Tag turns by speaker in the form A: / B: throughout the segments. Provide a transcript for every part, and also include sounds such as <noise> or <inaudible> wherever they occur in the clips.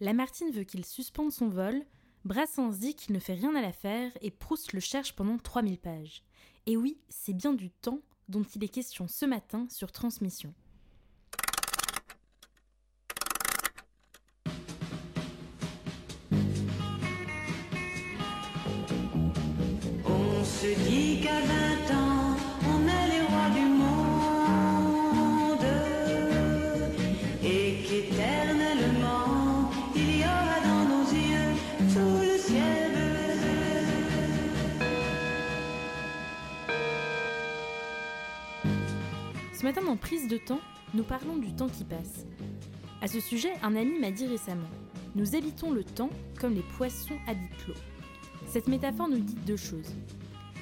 A: Lamartine veut qu'il suspende son vol, Brassens dit qu'il ne fait rien à l'affaire et Proust le cherche pendant 3000 pages. Et oui, c'est bien du temps dont il est question ce matin sur Transmission.
B: Dans
A: Prise de temps, nous parlons du temps qui passe. À ce sujet, un ami m'a dit récemment Nous habitons le temps comme les poissons habitent l'eau. Cette métaphore nous dit deux choses.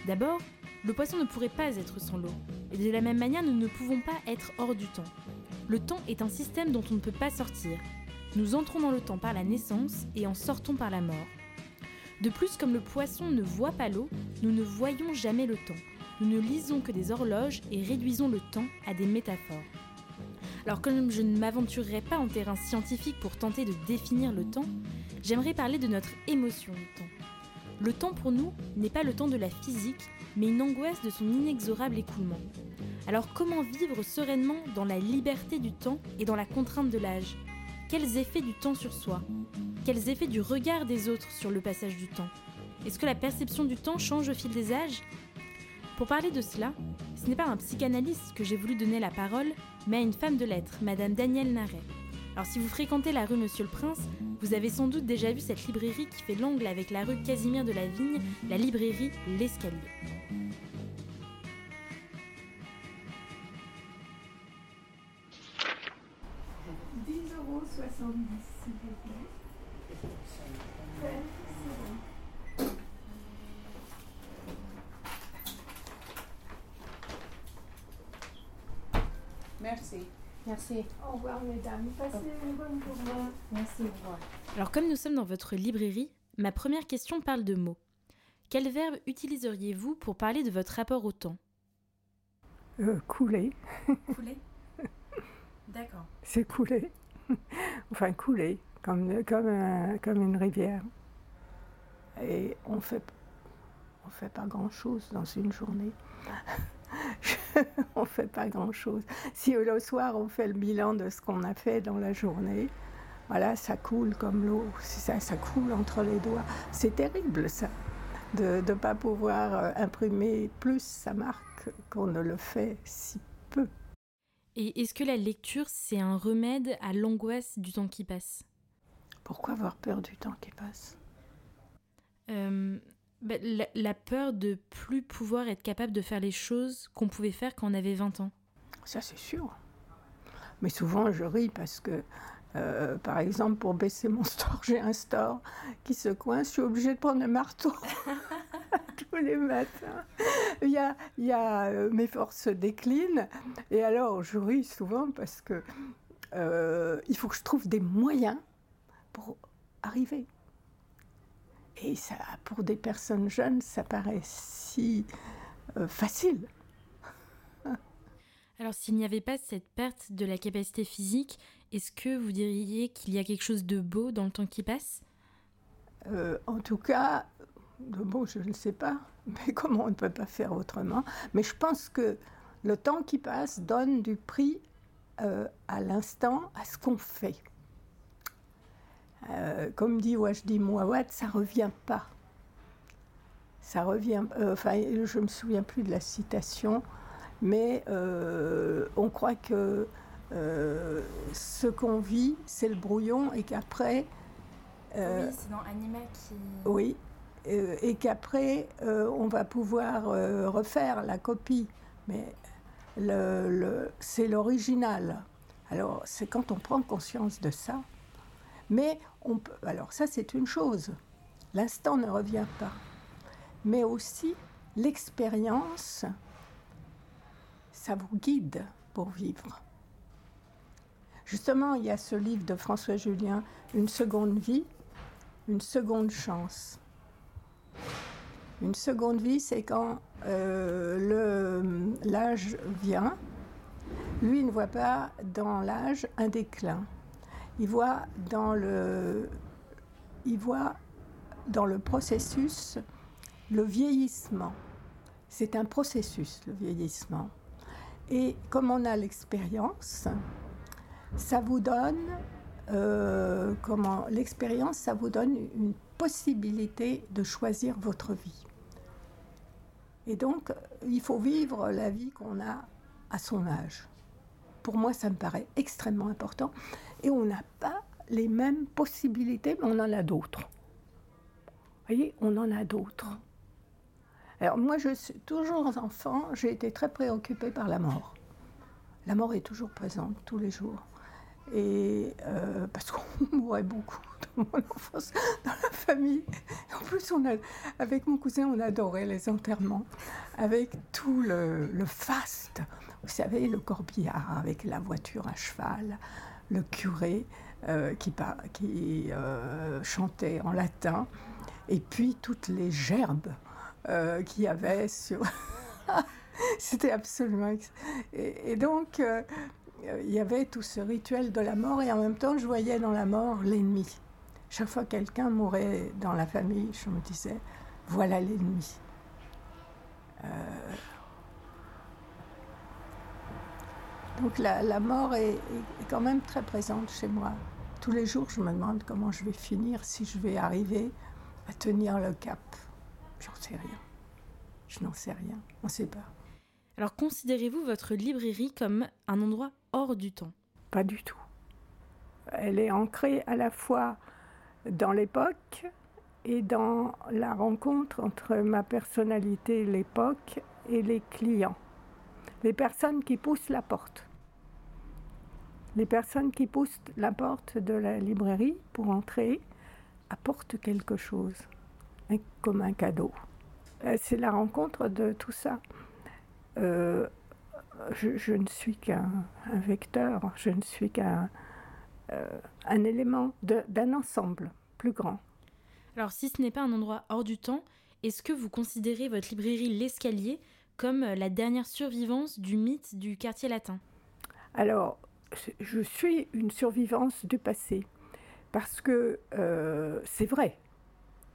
A: D'abord, le poisson ne pourrait pas être sans l'eau, et de la même manière, nous ne pouvons pas être hors du temps. Le temps est un système dont on ne peut pas sortir. Nous entrons dans le temps par la naissance et en sortons par la mort. De plus, comme le poisson ne voit pas l'eau, nous ne voyons jamais le temps. Nous ne lisons que des horloges et réduisons le temps à des métaphores. Alors comme je ne m'aventurerai pas en terrain scientifique pour tenter de définir le temps, j'aimerais parler de notre émotion du temps. Le temps pour nous n'est pas le temps de la physique, mais une angoisse de son inexorable écoulement. Alors comment vivre sereinement dans la liberté du temps et dans la contrainte de l'âge? Quels effets du temps sur soi? Quels effets du regard des autres sur le passage du temps? Est-ce que la perception du temps change au fil des âges? Pour parler de cela, ce n'est pas un psychanalyste que j'ai voulu donner la parole, mais à une femme de lettres, Madame Danielle Naret. Alors si vous fréquentez la rue Monsieur le Prince, vous avez sans doute déjà vu cette librairie qui fait l'angle avec la rue Casimir de la Vigne, la librairie L'Escalier.
C: s'il vous. Ouais, c'est bon.
D: Merci. Merci.
C: Au revoir, mesdames. Passez une bonne journée.
D: Merci, au revoir.
A: Alors comme nous sommes dans votre librairie, ma première question parle de mots. Quel verbe utiliseriez-vous pour parler de votre rapport au temps?
E: Euh, couler,
A: Couler? D'accord.
E: c'est couler. <laughs> enfin, couler, comme, comme, un- comme une rivière. Et on fait, on fait pas grand-chose dans une journée. <laughs> on fait pas grand-chose. Si le soir on fait le bilan de ce qu'on a fait dans la journée, voilà, ça coule comme l'eau. Ça, ça coule entre les doigts. C'est terrible ça, de ne pas pouvoir euh, imprimer plus sa marque qu'on ne le fait si peu.
A: Et est-ce que la lecture, c'est un remède à l'angoisse du temps qui passe?
E: Pourquoi avoir peur du temps qui passe?
A: Bah, la, peur de plus pouvoir être capable de faire les choses qu'on pouvait faire quand on avait 20 ans.
E: Ça, c'est sûr. Mais souvent, je ris parce que, euh, par exemple, pour baisser mon store, j'ai un store qui se coince. Je suis obligée de prendre un marteau <laughs> tous les matins. Il y a, euh, mes forces déclinent. Et alors, je ris souvent parce que euh, il faut que je trouve des moyens pour arriver. Et ça, pour des personnes jeunes, ça paraît si euh, facile. <laughs>
A: Alors s'il n'y avait pas cette perte de la capacité physique, est-ce que vous diriez qu'il y a quelque chose de beau dans le temps qui passe?
E: Euh, en tout cas, de bon, je ne sais pas, <laughs> mais comment on ne peut pas faire autrement? Mais je pense que le temps qui passe donne du prix euh, à l'instant, à ce qu'on fait. Euh, comme dit Wajdi Mouawad, ça revient pas. Ça revient. euh, Enfin, je me souviens plus de la citation, mais euh, on croit que ce qu'on vit, c'est le brouillon, et qu'après. euh,
A: c'est dans Anima qui...
E: oui, et qu'après, on va pouvoir refaire la copie. Mais le, le- c'est l'original. Alors, c'est quand on prend conscience de ça. Mais on peut, alors ça, c'est une chose. L'instant ne revient pas. Mais aussi, l'expérience, ça vous guide pour vivre. Justement, il y a ce livre de François Julien, Une seconde vie, une seconde chance. Une seconde vie, c'est quand euh, l'âge vient. Lui ne voit pas dans l'âge un déclin. Il voit dans le, il voit dans le processus le vieillissement. C'est un processus, le vieillissement. Et comme on a l'expérience, ça vous donne, euh, comment l'expérience, ça vous donne une possibilité de choisir votre vie. Et donc, il faut vivre la vie qu'on a à son âge. Pour moi, ça me paraît extrêmement important. Et on n'a pas les mêmes possibilités, mais on en a d'autres. Vous voyez, on en a d'autres. Alors moi, je suis toujours enfant, j'ai été très préoccupée par la mort. La mort est toujours présente tous les jours. Et euh, parce qu'on <laughs> mourait beaucoup dans mon enfance, dans la famille. En plus, on a, avec mon cousin, on adorait les enterrements, avec tout le, le faste. Vous savez, le corbillard avec la voiture à cheval, le curé euh, qui, euh, chantait en latin, et puis toutes les gerbes euh, qu'il y avait sur. <laughs> C'était absolument. Et, et donc, il y avait tout ce rituel de la mort, et en même temps, je voyais dans la mort l'ennemi. Chaque fois que quelqu'un mourait dans la famille, je me disais voilà l'ennemi. Euh, Donc la, la mort est, est- est quand même très présente chez moi. Tous les jours, je me demande comment je vais finir, si je vais arriver à tenir le cap. J'en sais rien. Je n'en sais rien. On ne sait pas.
A: Alors considérez-vous votre librairie comme un endroit hors du temps?
E: Pas du tout. Elle est ancrée à la fois dans l'époque et dans la rencontre entre ma personnalité, l'époque, et les clients. Les personnes qui poussent la porte. Les personnes qui poussent la porte de la librairie pour entrer apportent quelque chose, comme un cadeau. Euh, C'est la rencontre de tout ça. Euh, je, ne suis qu'un un vecteur, je ne suis qu'un euh, élément d'un ensemble plus grand.
A: Alors si ce n'est pas un endroit hors du temps, est-ce que vous considérez votre librairie L'Escalier comme euh, la dernière survivance du mythe du quartier latin
E: Alors, je suis une survivance du passé, parce que euh, c'est vrai.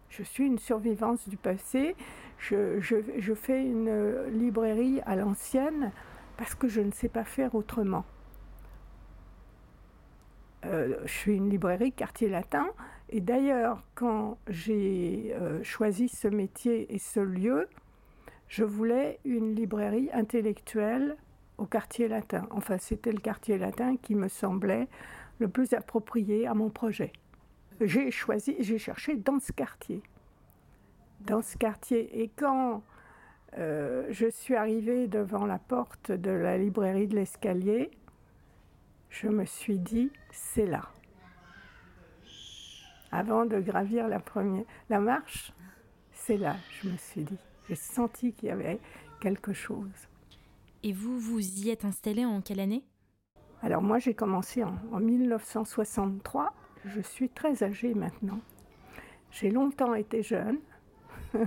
E: Je suis une survivance du passé. Je, fais une librairie à l'ancienne parce que je ne sais pas faire autrement. Euh, je suis une librairie quartier latin. Et d'ailleurs, quand j'ai euh, choisi ce métier et ce lieu, je voulais une librairie intellectuelle au quartier latin. Enfin, c'était le quartier latin qui me semblait le plus approprié à mon projet. J'ai choisi, j'ai cherché dans ce quartier. Dans ce quartier. Et quand euh, je suis arrivée devant la porte de la librairie de l'escalier, je me suis dit, c'est là. Avant de gravir la, première, la marche, c'est là, je me suis dit. J'ai senti qu'il y avait quelque chose.
A: Et vous, vous y êtes installé en quelle année?
E: Alors moi j'ai commencé en, en 1963, je suis très âgée maintenant. J'ai longtemps été jeune <laughs>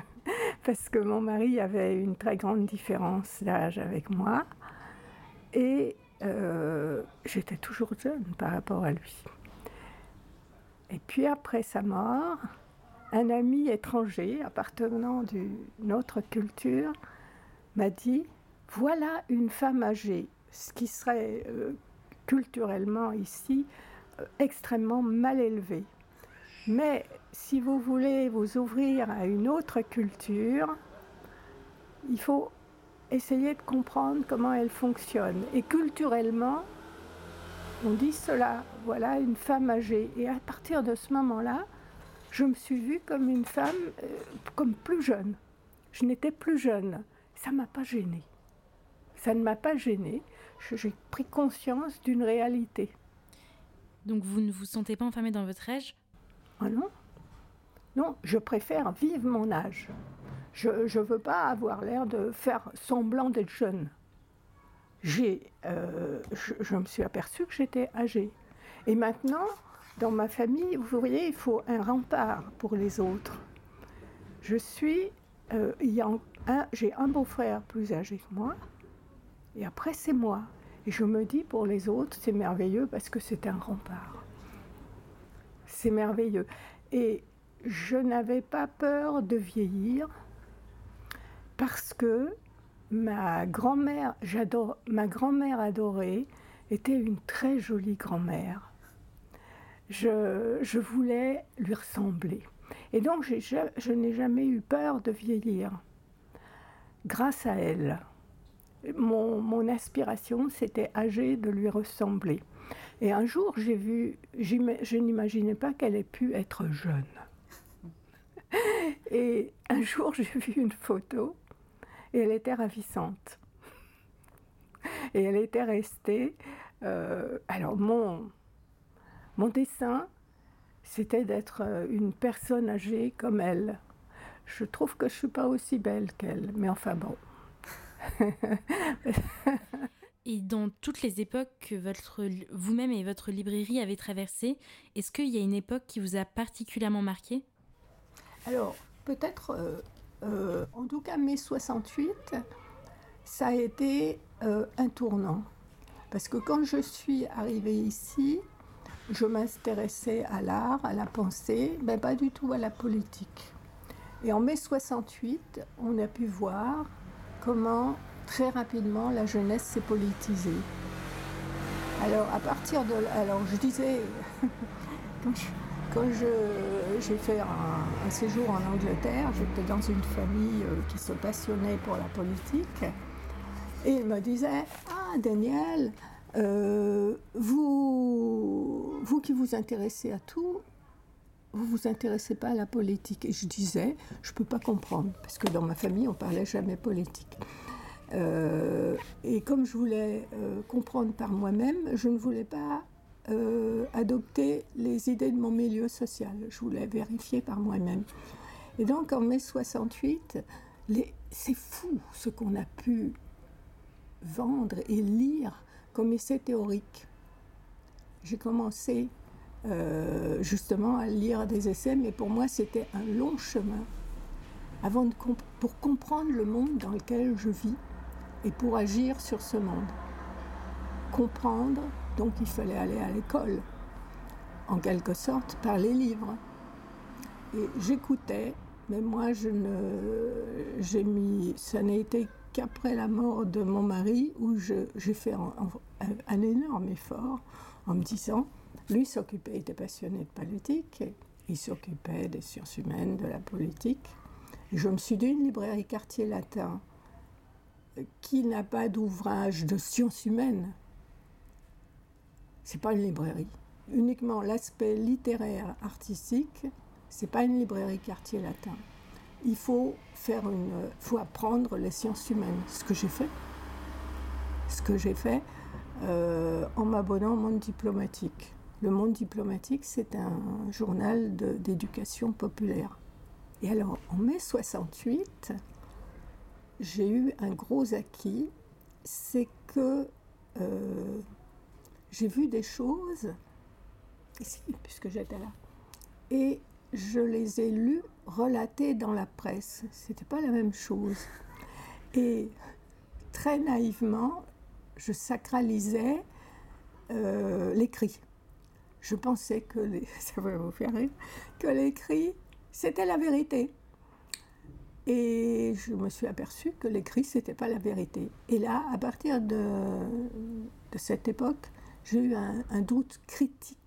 E: parce que mon mari avait une très grande différence d'âge avec moi et euh, j'étais toujours jeune par rapport à lui. Et puis après sa mort, un ami étranger appartenant d'une autre culture m'a dit voilà une femme âgée, ce qui serait euh, culturellement ici euh, extrêmement mal élevé. Mais si vous voulez vous ouvrir à une autre culture, il faut essayer de comprendre comment elle fonctionne. Et culturellement, on dit cela, voilà une femme âgée. Et à partir de ce moment-là, je me suis vue comme une femme, euh, comme plus jeune. Je n'étais plus jeune. Ça ne m'a pas gênée. Ça ne m'a pas gênée. J'ai pris conscience d'une réalité.
A: Donc vous ne vous sentez pas enfermé dans votre âge?
E: Ah non Non, je préfère vivre mon âge. Je ne veux pas avoir l'air de faire semblant d'être jeune. J'ai, euh, je, je me suis aperçue que j'étais âgée. Et maintenant, dans ma famille, vous voyez, il faut un rempart pour les autres. Je suis, euh, j'ai un beau-frère plus âgé que moi, et après c'est moi. Et je me dis pour les autres, c'est merveilleux parce que c'est un rempart. c'est merveilleux. Et je n'avais pas peur de vieillir parce que ma grand-mère, ma grand-mère adorée était une très jolie grand-mère. Je, voulais lui ressembler. Et donc, je n'ai jamais eu peur de vieillir grâce à elle. Mon, aspiration, c'était âgé de lui ressembler. Et un jour, j'ai vu, je n'imaginais pas qu'elle ait pu être jeune. Et un jour, j'ai vu une photo et elle était ravissante. Et elle était restée. euh, alors, mon, mon dessin, c'était d'être euh, une personne âgée comme elle. Je trouve que je ne suis pas aussi belle qu'elle, mais enfin bon. <laughs>
A: Et dans toutes les époques que votre, vous-même et votre librairie avez traversées, est-ce qu'il y a une époque qui vous a particulièrement marqué
E: Alors, peut-être, euh, euh, en tout cas, mai 68, ça a été euh, un tournant. Parce que quand je suis arrivée ici, je m'intéressais à l'art, à la pensée, mais pas du tout à la politique. Et en mai 68, on a pu voir comment très rapidement la jeunesse s'est politisée. Alors, à partir de. Alors, je disais. <laughs> quand j'ai fait un, séjour en Angleterre, j'étais dans une famille euh, qui se passionnait pour la politique. Et il me disait Ah, Daniel, euh, vous, vous qui vous intéressez à tout, vous vous intéressez pas à la politique. Et je disais Je peux pas comprendre, parce que dans ma famille, on parlait jamais politique. Euh, et comme je voulais euh, comprendre par moi-même, je ne voulais pas adopter les idées de mon milieu social. Je voulais vérifier par moi-même. Et donc en mai 68, les- c'est fou ce qu'on a pu vendre et lire comme essai théorique. J'ai commencé euh, justement à lire des essais, mais pour moi c'était un long chemin avant de pour comprendre le monde dans lequel je vis et pour agir sur ce monde. Comprendre, donc il fallait aller à l'école, en quelque sorte, par les livres. Et j'écoutais, mais moi je ne. J'ai mis. Ça n'a été qu'après la mort de mon mari où j'ai fait un, énorme effort en me disant lui s'occupait, il était passionné de politique, il s'occupait des sciences humaines, de la politique. Je me suis dit une librairie quartier latin qui n'a pas d'ouvrage de sciences humaines, c'est pas une librairie. Uniquement l'aspect littéraire, artistique, c'est pas une librairie quartier latin. Il une, faut apprendre les sciences humaines, ce que j'ai fait. Ce que j'ai fait euh, en m'abonnant au Monde diplomatique. Le Monde diplomatique, c'est un journal d'éducation populaire. Et alors, en mai 68, j'ai eu un gros acquis, c'est que euh, j'ai vu des choses, ici, puisque j'étais là, et je les ai lues relatées dans la presse. C'était pas la même chose. Et très naïvement, je sacralisais euh, l'écrit. Je pensais que les, <laughs> l'écrit c'était la vérité. Et je me suis aperçue que l'écrit, ce n'était pas la vérité. Et là, à partir de, cette époque, j'ai eu un doute critique